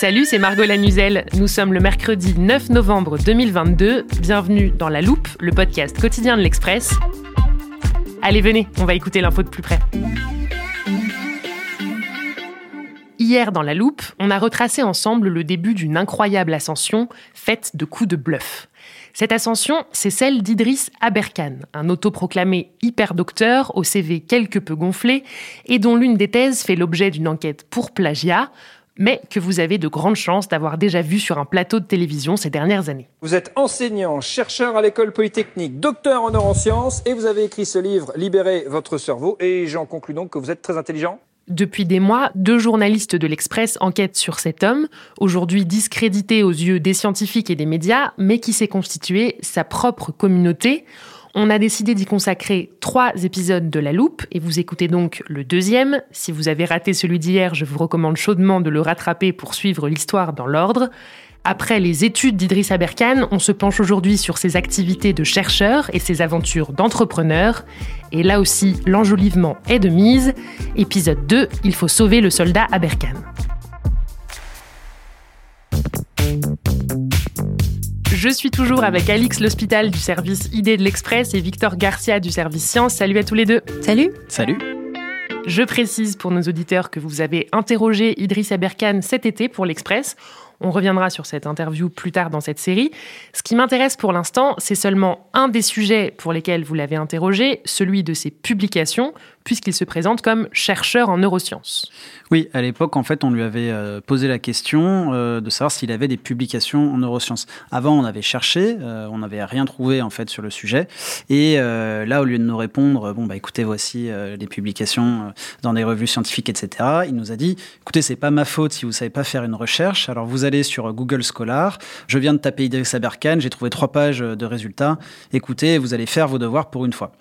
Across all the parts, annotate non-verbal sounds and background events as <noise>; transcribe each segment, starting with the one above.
Salut, c'est Margot Lanuzel. Nous sommes le mercredi 9 novembre 2022. Bienvenue dans La Loupe, le podcast quotidien de l'Express. Allez, venez, on va écouter l'info de plus près. Hier, dans La Loupe, on a retracé ensemble le début d'une incroyable ascension faite de coups de bluff. Cette ascension, c'est celle d'Idriss Aberkan, un autoproclamé hyper-docteur au CV quelque peu gonflé et dont l'une des thèses fait l'objet d'une enquête pour plagiat, mais que vous avez de grandes chances d'avoir déjà vu sur un plateau de télévision ces dernières années. Vous êtes enseignant, chercheur à l'école polytechnique, docteur en neurosciences et vous avez écrit ce livre Libérez votre cerveau et j'en conclus donc que vous êtes très intelligent. Depuis des mois, deux journalistes de l'Express enquêtent sur cet homme, aujourd'hui discrédité aux yeux des scientifiques et des médias, mais qui s'est constitué sa propre communauté. On a décidé d'y consacrer trois épisodes de La Loupe, et vous écoutez donc le deuxième. Si vous avez raté celui d'hier, je vous recommande chaudement de le rattraper pour suivre l'histoire dans l'ordre. Après les études d'Idriss Aberkan, on se penche aujourd'hui sur ses activités de chercheur et ses aventures d'entrepreneur. Et là aussi, l'enjolivement est de mise. Épisode 2, il faut sauver le soldat Aberkan. Je suis toujours avec Alix L'Hospital du service Idée de l'Express et Victor Garcia du service Science. Salut à tous les deux. Salut Salut. Je précise pour nos auditeurs que vous avez interrogé Idriss Aberkan cet été pour l'Express. On reviendra sur cette interview plus tard dans cette série. Ce qui m'intéresse pour l'instant, c'est seulement un des sujets pour lesquels vous l'avez interrogé, celui de ses publications, puisqu'il se présente comme chercheur en neurosciences. Oui, à l'époque, en fait, on lui avait euh, posé la question euh, de savoir s'il avait des publications en neurosciences. Avant, on avait cherché, euh, on n'avait rien trouvé en fait sur le sujet. Et là, au lieu de nous répondre, bon bah écoutez, voici des publications dans des revues scientifiques, etc. Il nous a dit, écoutez, c'est pas ma faute si vous savez pas faire une recherche. Alors vous allez sur Google Scholar. Je viens de taper Idriss Aberkan, j'ai trouvé trois pages de résultats. Écoutez, vous allez faire vos devoirs pour une fois.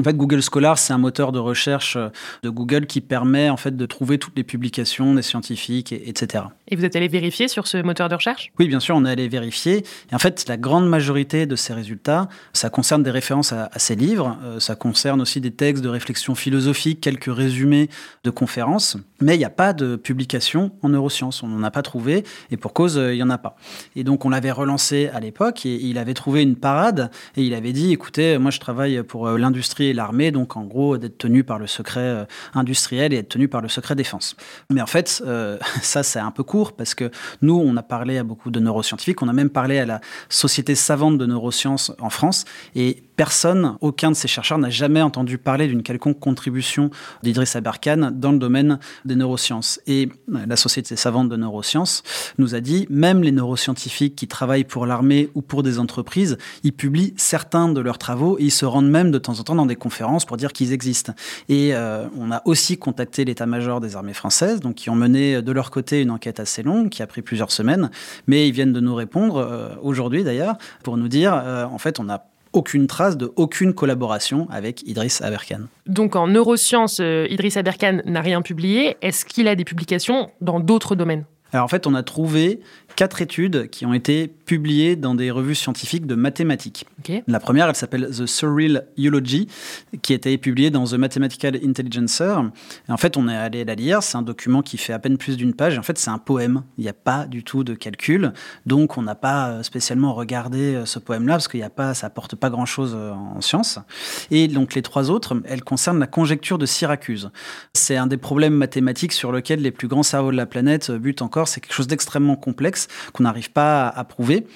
En fait, Google Scholar, c'est un moteur de recherche de Google qui permet en fait de trouver toutes les publications des scientifiques, etc. Et vous êtes allé vérifier sur ce moteur de recherche? Oui, bien sûr, on est allé vérifier. Et en fait, la grande majorité de ces résultats, ça concerne des références à, à ces livres, euh, ça concerne aussi des textes de réflexion philosophique, quelques résumés de conférences, mais il n'y a pas de publication en neurosciences. On n'en a pas trouvé, et pour cause, euh, il n'y en a pas. Et donc, on l'avait relancé à l'époque, et il avait trouvé une parade, et il avait dit, écoutez, moi, je travaille pour euh, l'industrie et l'armée, donc en gros, d'être tenu par le secret industriel et être tenu par le secret défense. Mais en fait, euh, <laughs> ça, c'est un peu court parce que nous, on a parlé à beaucoup de neuroscientifiques, on a même parlé à la Société savante de neurosciences en France, et personne, aucun de ces chercheurs n'a jamais entendu parler d'une quelconque contribution d'Idriss Aberkan dans le domaine des neurosciences. Et la Société savante de neurosciences nous a dit, même les neuroscientifiques qui travaillent pour l'armée ou pour des entreprises, ils publient certains de leurs travaux et ils se rendent même de temps en temps dans des conférences pour dire qu'ils existent. Et euh, on a aussi contacté l'état-major des armées françaises, donc qui ont mené de leur côté une enquête assez longue, qui a pris plusieurs semaines, mais ils viennent de nous répondre, euh, aujourd'hui d'ailleurs, pour nous dire, euh, en fait, on n'a aucune trace de aucune collaboration avec Idriss Aberkan. Donc en neurosciences, euh, Idriss Aberkan n'a rien publié. Est-ce qu'il a des publications dans d'autres domaines? Alors en fait, on a trouvé quatre études qui ont été publiées dans des revues scientifiques de mathématiques. La première, elle s'appelle The Surreal Eulogy, qui a été publiée dans The Mathematical Intelligencer. Et en fait, on est allé la lire. C'est un document qui fait à peine plus d'une page. En fait, c'est un poème. Il n'y a pas du tout de calcul. Donc, on n'a pas euh, spécialement regardé euh, ce poème-là parce qu'il n'y a pas, ça apporte pas grand-chose euh, en sciences. Et donc, les trois autres, elles concernent la conjecture de Syracuse. C'est un des problèmes mathématiques sur lequel les plus grands cerveaux de la planète butent encore. C'est quelque chose d'extrêmement complexe qu'on n'arrive pas à prouver.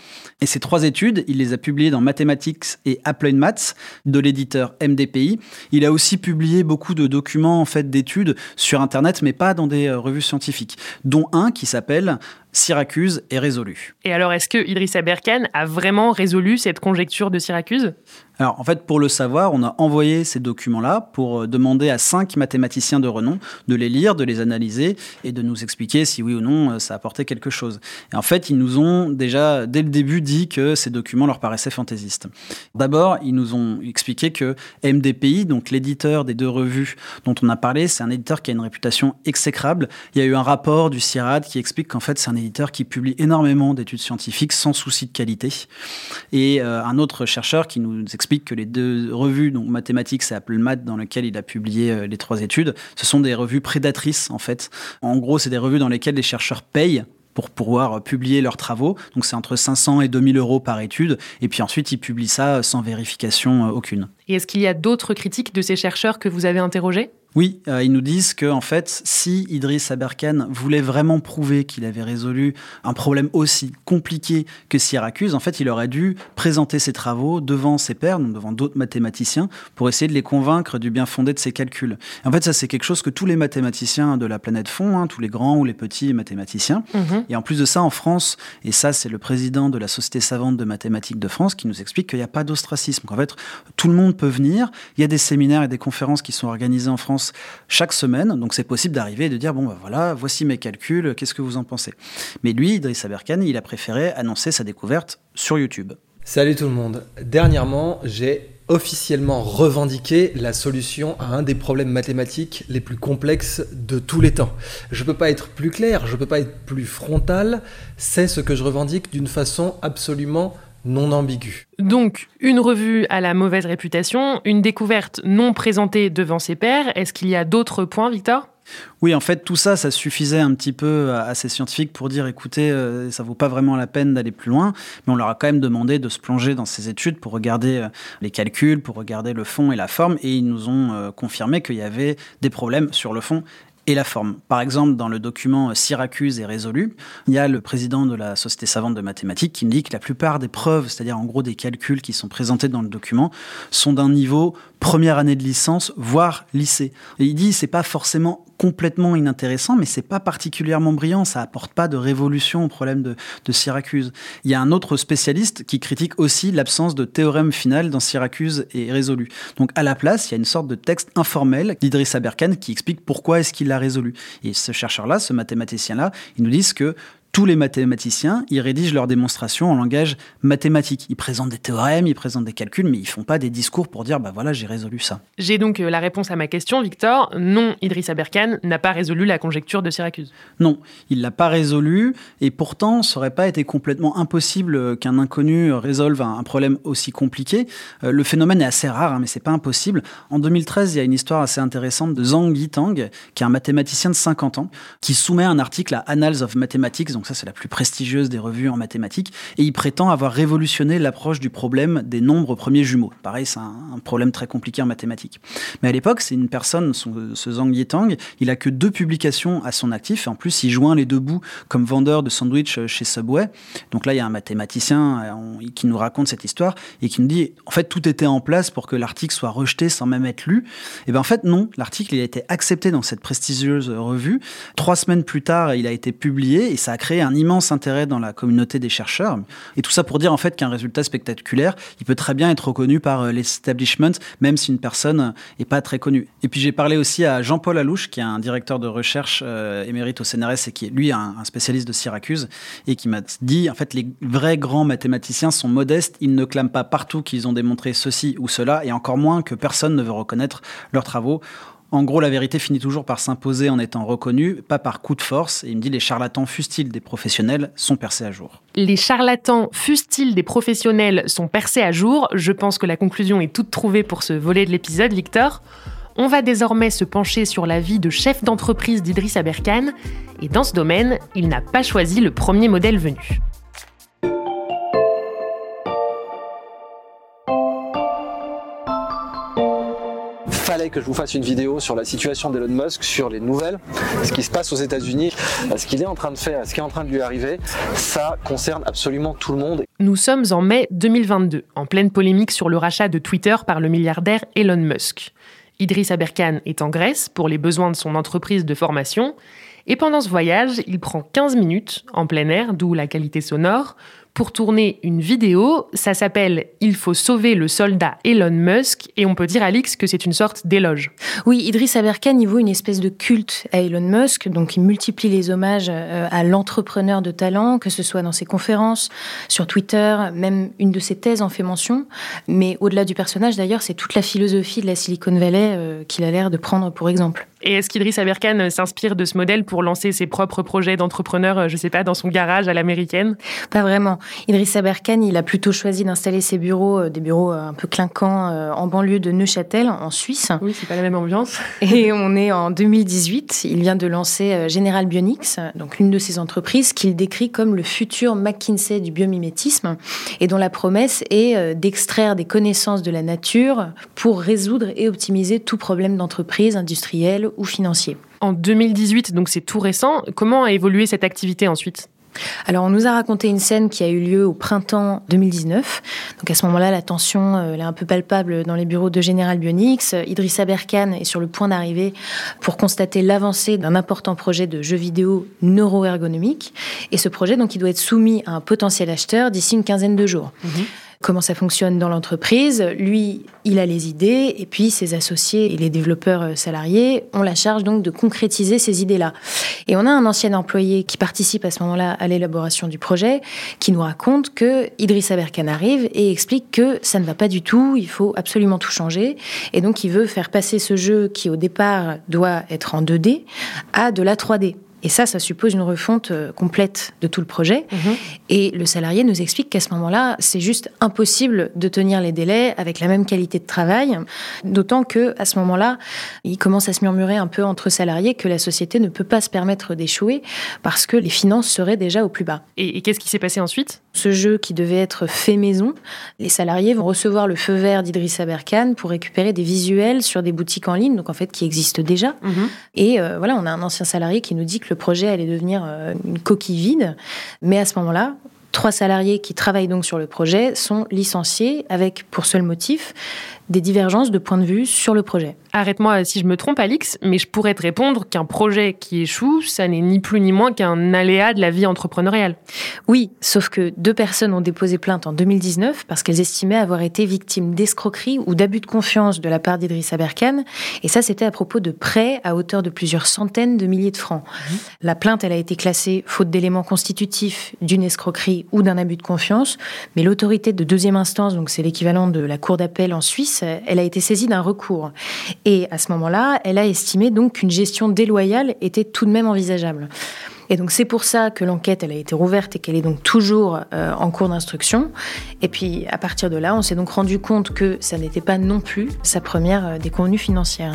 Et ces trois études, il les a publiées dans Mathematics et Applied Maths de l'éditeur MDPI. Il a aussi publié beaucoup de documents en fait d'études sur Internet, mais pas dans des euh, revues scientifiques, dont un qui s'appelle Syracuse est résolu. Et alors, est-ce que Idriss Aberkan a vraiment résolu cette conjecture de Syracuse? Alors, en fait, pour le savoir, on a envoyé ces documents-là pour euh, demander à cinq mathématiciens de renom de les lire, de les analyser et de nous expliquer si oui ou non euh, ça apportait quelque chose. Et en fait, ils nous ont déjà, dès le début, dit que ces documents leur paraissaient fantaisistes. D'abord, ils nous ont expliqué que MDPI, donc l'éditeur des deux revues dont on a parlé, c'est un éditeur qui a une réputation exécrable. Il y a eu un rapport du CIRAD qui explique qu'en fait, c'est un qui publie énormément d'études scientifiques sans souci de qualité. Et euh, un autre chercheur qui nous explique que les deux revues, donc Mathematics et Apple Math, dans lesquelles il a publié euh, les trois études, ce sont des revues prédatrices en fait. En gros, c'est des revues dans lesquelles les chercheurs payent pour pouvoir publier leurs travaux. Donc c'est entre 500 et 2000 euros par étude. Et puis ensuite, ils publient ça sans vérification euh, aucune. Et est-ce qu'il y a d'autres critiques de ces chercheurs que vous avez interrogés? Oui, euh, ils nous disent que en fait, si Idriss Aberkan voulait vraiment prouver qu'il avait résolu un problème aussi compliqué que Syracuse, en fait, il aurait dû présenter ses travaux devant ses pairs, donc devant d'autres mathématiciens, pour essayer de les convaincre du bien fondé de ses calculs. En fait, ça c'est quelque chose que tous les mathématiciens de la planète font, hein, tous les grands ou les petits mathématiciens. Et en plus de ça, en France, et ça c'est le président de la Société savante de mathématiques de France qui nous explique qu'il n'y a pas d'ostracisme. qu'en fait, tout le monde peut venir. Il y a des séminaires et des conférences qui sont organisées en France chaque semaine. Donc c'est possible d'arriver et de dire, bon, ben voilà, voici mes calculs, qu'est-ce que vous en pensez? Mais lui, Idriss Aberkan, il a préféré annoncer sa découverte sur YouTube. Salut tout le monde. Dernièrement, j'ai officiellement revendiqué la solution à un des problèmes mathématiques les plus complexes de tous les temps. Je ne peux pas être plus clair, je ne peux pas être plus frontal, c'est ce que je revendique d'une façon absolument non ambiguë. Donc, une revue à la mauvaise réputation, une découverte non présentée devant ses pairs. Est-ce qu'il y a d'autres points, Victor? Oui, en fait, tout ça, ça suffisait un petit peu à, à ces scientifiques pour dire, écoutez, euh, ça vaut pas vraiment la peine d'aller plus loin, mais on leur a quand même demandé de se plonger dans ces études pour regarder euh, les calculs, pour regarder le fond et la forme, et ils nous ont euh, confirmé qu'il y avait des problèmes sur le fond et la forme. Par exemple, dans le document Syracuse est résolu, il y a le président de la Société savante de mathématiques qui me dit que la plupart des preuves, c'est-à-dire en gros des calculs qui sont présentés dans le document, sont d'un niveau première année de licence, voire lycée. Et il dit c'est pas forcément complètement inintéressant, mais c'est pas particulièrement brillant, ça apporte pas de révolution au problème de, Syracuse. Il y a un autre spécialiste qui critique aussi l'absence de théorème final dans Syracuse et résolu. Donc à la place, il y a une sorte de texte informel d'Idriss Aberkan qui explique pourquoi est-ce qu'il l'a résolu. Et ce chercheur-là, ce mathématicien-là, ils nous disent que tous les mathématiciens, ils rédigent leurs démonstrations en langage mathématique. Ils présentent des théorèmes, ils présentent des calculs, mais ils font pas des discours pour dire bah voilà, j'ai résolu ça. J'ai donc euh, la réponse à ma question, Victor. Non, Idriss Aberkan n'a pas résolu la conjecture de Syracuse. Non, il l'a pas résolu et pourtant, ça aurait pas été complètement impossible qu'un inconnu résolve un, problème aussi compliqué. Euh, le phénomène est assez rare, hein, mais c'est pas impossible. En 2013, il y a une histoire assez intéressante de Zhang Yitang, qui est un mathématicien de 50 ans, qui soumet un article à Annals of Mathematics, donc ça c'est la plus prestigieuse des revues en mathématiques, et il prétend avoir révolutionné l'approche du problème des nombres premiers jumeaux. Pareil, c'est un, problème très compliqué en mathématiques. Mais à l'époque, c'est une personne, son- ce Zhang Yitang, il a que deux publications à son actif, et en plus il joint les deux bouts comme vendeur de sandwich chez Subway. Donc là, il y a un mathématicien euh, qui nous raconte cette histoire et qui nous dit, en fait, tout était en place pour que l'article soit rejeté sans même être lu. Et bien en fait, non, l'article il a été accepté dans cette prestigieuse revue. Trois semaines plus tard, il a été publié et ça a créé un immense intérêt dans la communauté des chercheurs. Et tout ça pour dire en fait qu'un résultat spectaculaire, il peut très bien être reconnu par euh, l'establishment, même si une personne n'est pas très connue. Et puis j'ai parlé aussi à Jean-Paul Alouche, qui est un directeur de recherche euh, émérite au CNRS et qui est lui un, un spécialiste de Syracuse, et qui m'a dit en fait les vrais grands mathématiciens sont modestes, ils ne clament pas partout qu'ils ont démontré ceci ou cela, et encore moins que personne ne veut reconnaître leurs travaux. En gros, la vérité finit toujours par s'imposer en étant reconnue, pas par coup de force. Et il me dit les charlatans, fustiles des professionnels, sont percés à jour. Les charlatans, fustiles des professionnels, sont percés à jour? Je pense que la conclusion est toute trouvée pour ce volet de l'épisode, Victor. On va désormais se pencher sur la vie de chef d'entreprise d'Idriss Aberkan. Et dans ce domaine, il n'a pas choisi le premier modèle venu. Que je vous fasse une vidéo sur la situation d'Elon Musk, sur les nouvelles, ce qui se passe aux États-Unis, ce qu'il est en train de faire, ce qui est en train de lui arriver. Ça concerne absolument tout le monde. Nous sommes en mai 2022, en pleine polémique sur le rachat de Twitter par le milliardaire Elon Musk. Idriss Aberkan est en Grèce pour les besoins de son entreprise de formation. Et pendant ce voyage, il prend 15 minutes en plein air, d'où la qualité sonore, pour tourner une vidéo. Ça s'appelle Il faut sauver le soldat Elon Musk et on peut dire, Alix, que c'est une sorte d'éloge. Oui, Idriss Aberkan il vaut une espèce de culte à Elon Musk, donc il multiplie les hommages euh, à l'entrepreneur de talent, que ce soit dans ses conférences, sur Twitter, même une de ses thèses en fait mention. Mais au-delà du personnage, d'ailleurs, c'est toute la philosophie de la Silicon Valley euh, qu'il a l'air de prendre pour exemple. Et est-ce qu'Idriss Aberkan s'inspire de ce modèle pour lancer ses propres projets d'entrepreneur, euh, je sais pas, dans son garage à l'américaine? Pas vraiment. Idriss Aberkan, il a plutôt choisi d'installer ses bureaux, euh, des bureaux euh, un peu clinquants, euh, en banlieue de Neuchâtel, en Suisse. Oui, c'est pas la même ambiance. <laughs> Et on est en 2018. Il vient de lancer General Bionics, donc l'une de ses entreprises qu'il décrit comme le futur McKinsey du biomimétisme et dont la promesse est d'extraire des connaissances de la nature pour résoudre et optimiser tout problème d'entreprise industrielle ou financier. En 2018, donc c'est tout récent. Comment a évolué cette activité ensuite? Alors, on nous a raconté une scène qui a eu lieu au printemps 2019. Donc, à ce moment-là, la tension euh, est un peu palpable dans les bureaux de General Bionics. Idriss Aberkan est sur le point d'arriver pour constater l'avancée d'un important projet de jeu vidéo neuroergonomique. Et ce projet, donc, il doit être soumis à un potentiel acheteur d'ici une quinzaine de jours. Mhm comment ça fonctionne dans l'entreprise. Lui, il a les idées, et puis ses associés et les développeurs euh, salariés ont la charge donc de concrétiser ces idées-là. Et on a un ancien employé qui participe à ce moment-là à l'élaboration du projet, qui nous raconte que Idriss Aberkan arrive et explique que ça ne va pas du tout, il faut absolument tout changer, et donc il veut faire passer ce jeu qui au départ doit être en 2D à de la 3D. Et ça, ça suppose une refonte euh, complète de tout le projet. Mhm. Et le salarié nous explique qu'à ce moment-là, c'est juste impossible de tenir les délais avec la même qualité de travail. D'autant que à ce moment-là, il commence à se murmurer un peu entre salariés que la société ne peut pas se permettre d'échouer parce que les finances seraient déjà au plus bas. Et, qu'est-ce qui s'est passé ensuite? Ce jeu qui devait être fait maison, les salariés vont recevoir le feu vert d'Idriss Aberkan pour récupérer des visuels sur des boutiques en ligne, donc en fait qui existent déjà. Mhm. Et euh, voilà, on a un ancien salarié qui nous dit que le projet allait devenir euh, une coquille vide. Mais à ce moment-là, trois salariés qui travaillent donc sur le projet sont licenciés avec pour seul motif des divergences de point de vue sur le projet. Arrête-moi si je me trompe, Alix, mais je pourrais te répondre qu'un projet qui échoue, ça n'est ni plus ni moins qu'un aléa de la vie entrepreneuriale. Oui, sauf que deux personnes ont déposé plainte en 2019 parce qu'elles estimaient avoir été victimes d'escroquerie ou d'abus de confiance de la part d'Idriss Aberkan. Et ça, c'était à propos de prêts à hauteur de plusieurs centaines de milliers de francs. Mmh. La plainte, elle a été classée faute d'éléments constitutifs d'une escroquerie ou d'un abus de confiance. Mais l'autorité de deuxième instance, donc c'est l'équivalent de la cour d'appel en Suisse, elle a été saisie d'un recours. Et à ce moment-là, elle a estimé donc qu'une gestion déloyale était tout de même envisageable. Et donc c'est pour ça que l'enquête elle a été rouverte et qu'elle est donc toujours euh, en cours d'instruction. Et puis à partir de là, on s'est donc rendu compte que ça n'était pas non plus sa première euh, déconvenue financière.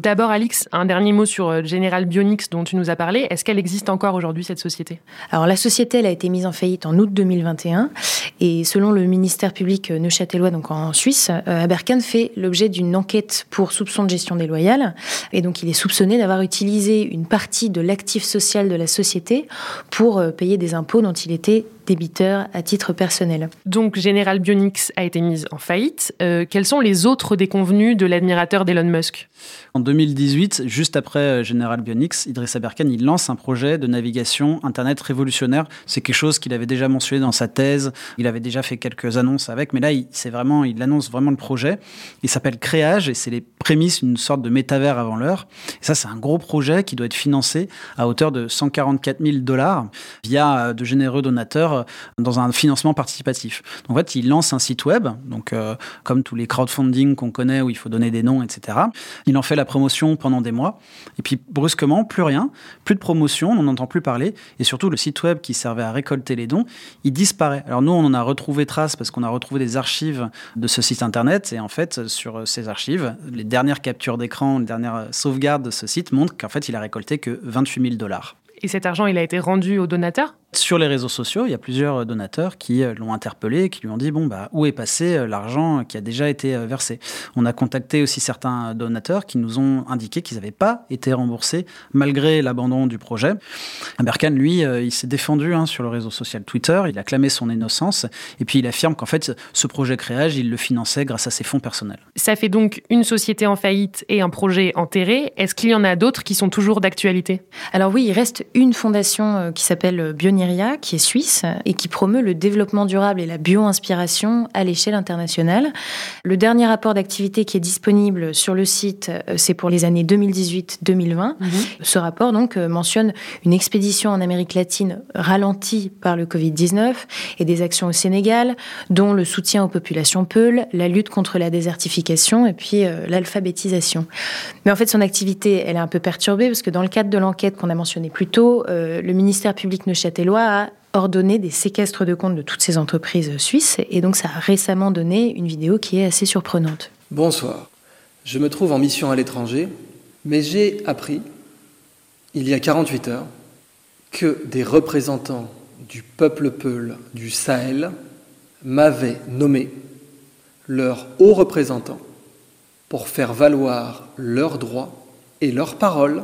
D'abord, Alix, un dernier mot sur euh, General Bionics dont tu nous as parlé. Est-ce qu'elle existe encore aujourd'hui, cette société? Alors, la société, elle a été mise en faillite en août 2021. Et selon le ministère public neuchâtelois, donc en Suisse, euh, Aberkan fait l'objet d'une enquête pour soupçon de gestion déloyale. Et donc, il est soupçonné d'avoir utilisé une partie de l'actif social de la société pour euh, payer des impôts dont il était débiteur à titre personnel. Donc General Bionics a été mise en faillite. Euh, quels sont les autres déconvenus de l'admirateur d'Elon Musk? En 2018, juste après euh, General Bionics, Idriss Aberkan il lance un projet de navigation Internet révolutionnaire. C'est quelque chose qu'il avait déjà mentionné dans sa thèse. Il avait déjà fait quelques annonces avec, mais là, il, vraiment, il annonce vraiment le projet. Il s'appelle Créage et c'est les prémices d'une sorte de métavers avant l'heure. Et ça, c'est un gros projet qui doit être financé à hauteur de 144 000 dollars via euh, de généreux donateurs euh, dans un financement participatif. Donc, en fait, il lance un site web, donc euh, comme tous les crowdfunding qu'on connaît où il faut donner des noms, etc. Il en fait la promotion pendant des mois, et puis brusquement, plus rien, plus de promotion, on n'en entend plus parler, et surtout le site web qui servait à récolter les dons, il disparaît. Alors nous, on en a retrouvé trace parce qu'on a retrouvé des archives de ce site internet, et en fait, sur ces archives, les dernières captures d'écran, les dernières sauvegardes de ce site montrent qu'en fait, il a récolté que 28 000 dollars. Et cet argent, il a été rendu aux donateurs sur les réseaux sociaux, il y a plusieurs donateurs qui euh, l'ont interpellé, qui lui ont dit bon bah où est passé euh, l'argent qui a déjà été euh, versé? On a contacté aussi certains donateurs qui nous ont indiqué qu'ils n'avaient pas été remboursés malgré l'abandon du projet. Berkan, lui, il s'est défendu hein, sur le réseau social Twitter, il a clamé son innocence et puis il affirme qu'en fait ce projet créage, il le finançait grâce à ses fonds personnels. Ça fait donc une société en faillite et un projet enterré. Est-ce qu'il y en a d'autres qui sont toujours d'actualité? Alors oui, il reste une fondation qui s'appelle Bionic qui est suisse et qui promeut le développement durable et la bio-inspiration à l'échelle internationale. Le dernier rapport d'activité qui est disponible sur le site, euh, c'est pour les années 2018-2020. Mhm. Ce rapport donc euh, mentionne une expédition en Amérique latine ralentie par le Covid-19 et des actions au Sénégal, dont le soutien aux populations peules, la lutte contre la désertification et puis euh, l'alphabétisation. Mais en fait, son activité, elle est un peu perturbée parce que dans le cadre de l'enquête qu'on a mentionnée plus tôt, le ministère public a ordonné des séquestres de comptes de toutes ces entreprises suisses et donc ça a récemment donné une vidéo qui est assez surprenante. Bonsoir. Je me trouve en mission à l'étranger, mais j'ai appris, il y a 48 heures, que des représentants du peuple Peul du Sahel m'avaient nommé leur haut représentant pour faire valoir leurs droits et leurs paroles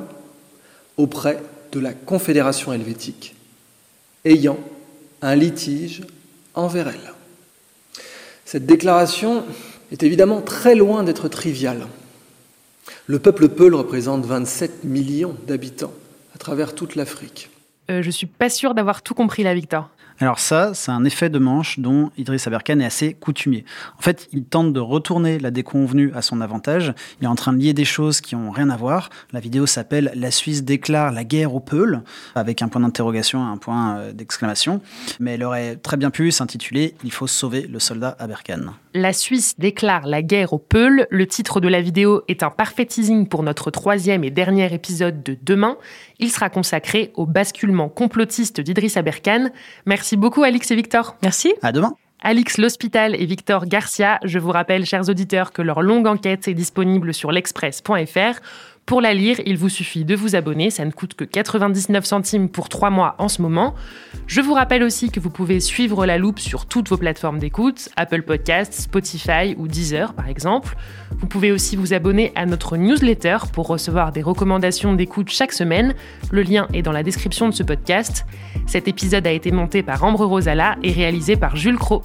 auprès de la Confédération helvétique ayant un litige envers elle. Cette déclaration est évidemment très loin d'être triviale. Le peuple Peul représente 27 millions d'habitants à travers toute l'Afrique. Euh, je suis pas sûr d'avoir tout compris là, Victor. Alors ça, c'est un effet de manche dont Idriss Aberkan est assez coutumier. En fait, il tente de retourner la déconvenue à son avantage. Il est en train de lier des choses qui ont rien à voir. La vidéo s'appelle La Suisse déclare la guerre aux Peuls, avec un point d'interrogation et un point euh, d'exclamation. Mais elle aurait très bien pu s'intituler Il faut sauver le soldat Aberkan. La Suisse déclare la guerre aux Peuls. Le titre de la vidéo est un parfait teasing pour notre troisième et dernier épisode de demain. Il sera consacré au basculement complotiste d'Idriss Aberkan. Merci beaucoup Alix et Victor. Merci. À demain. Alix L'Hospital et Victor Garcia, je vous rappelle, chers auditeurs, que leur longue enquête est disponible sur l'express.fr. Pour la lire, il vous suffit de vous abonner, ça ne coûte que 99 centimes pour 3 mois en ce moment. Je vous rappelle aussi que vous pouvez suivre la loupe sur toutes vos plateformes d'écoute, Apple Podcasts, Spotify ou Deezer par exemple. Vous pouvez aussi vous abonner à notre newsletter pour recevoir des recommandations d'écoute chaque semaine. Le lien est dans la description de ce podcast. Cet épisode a été monté par Ambre Rosala et réalisé par Jules Cro.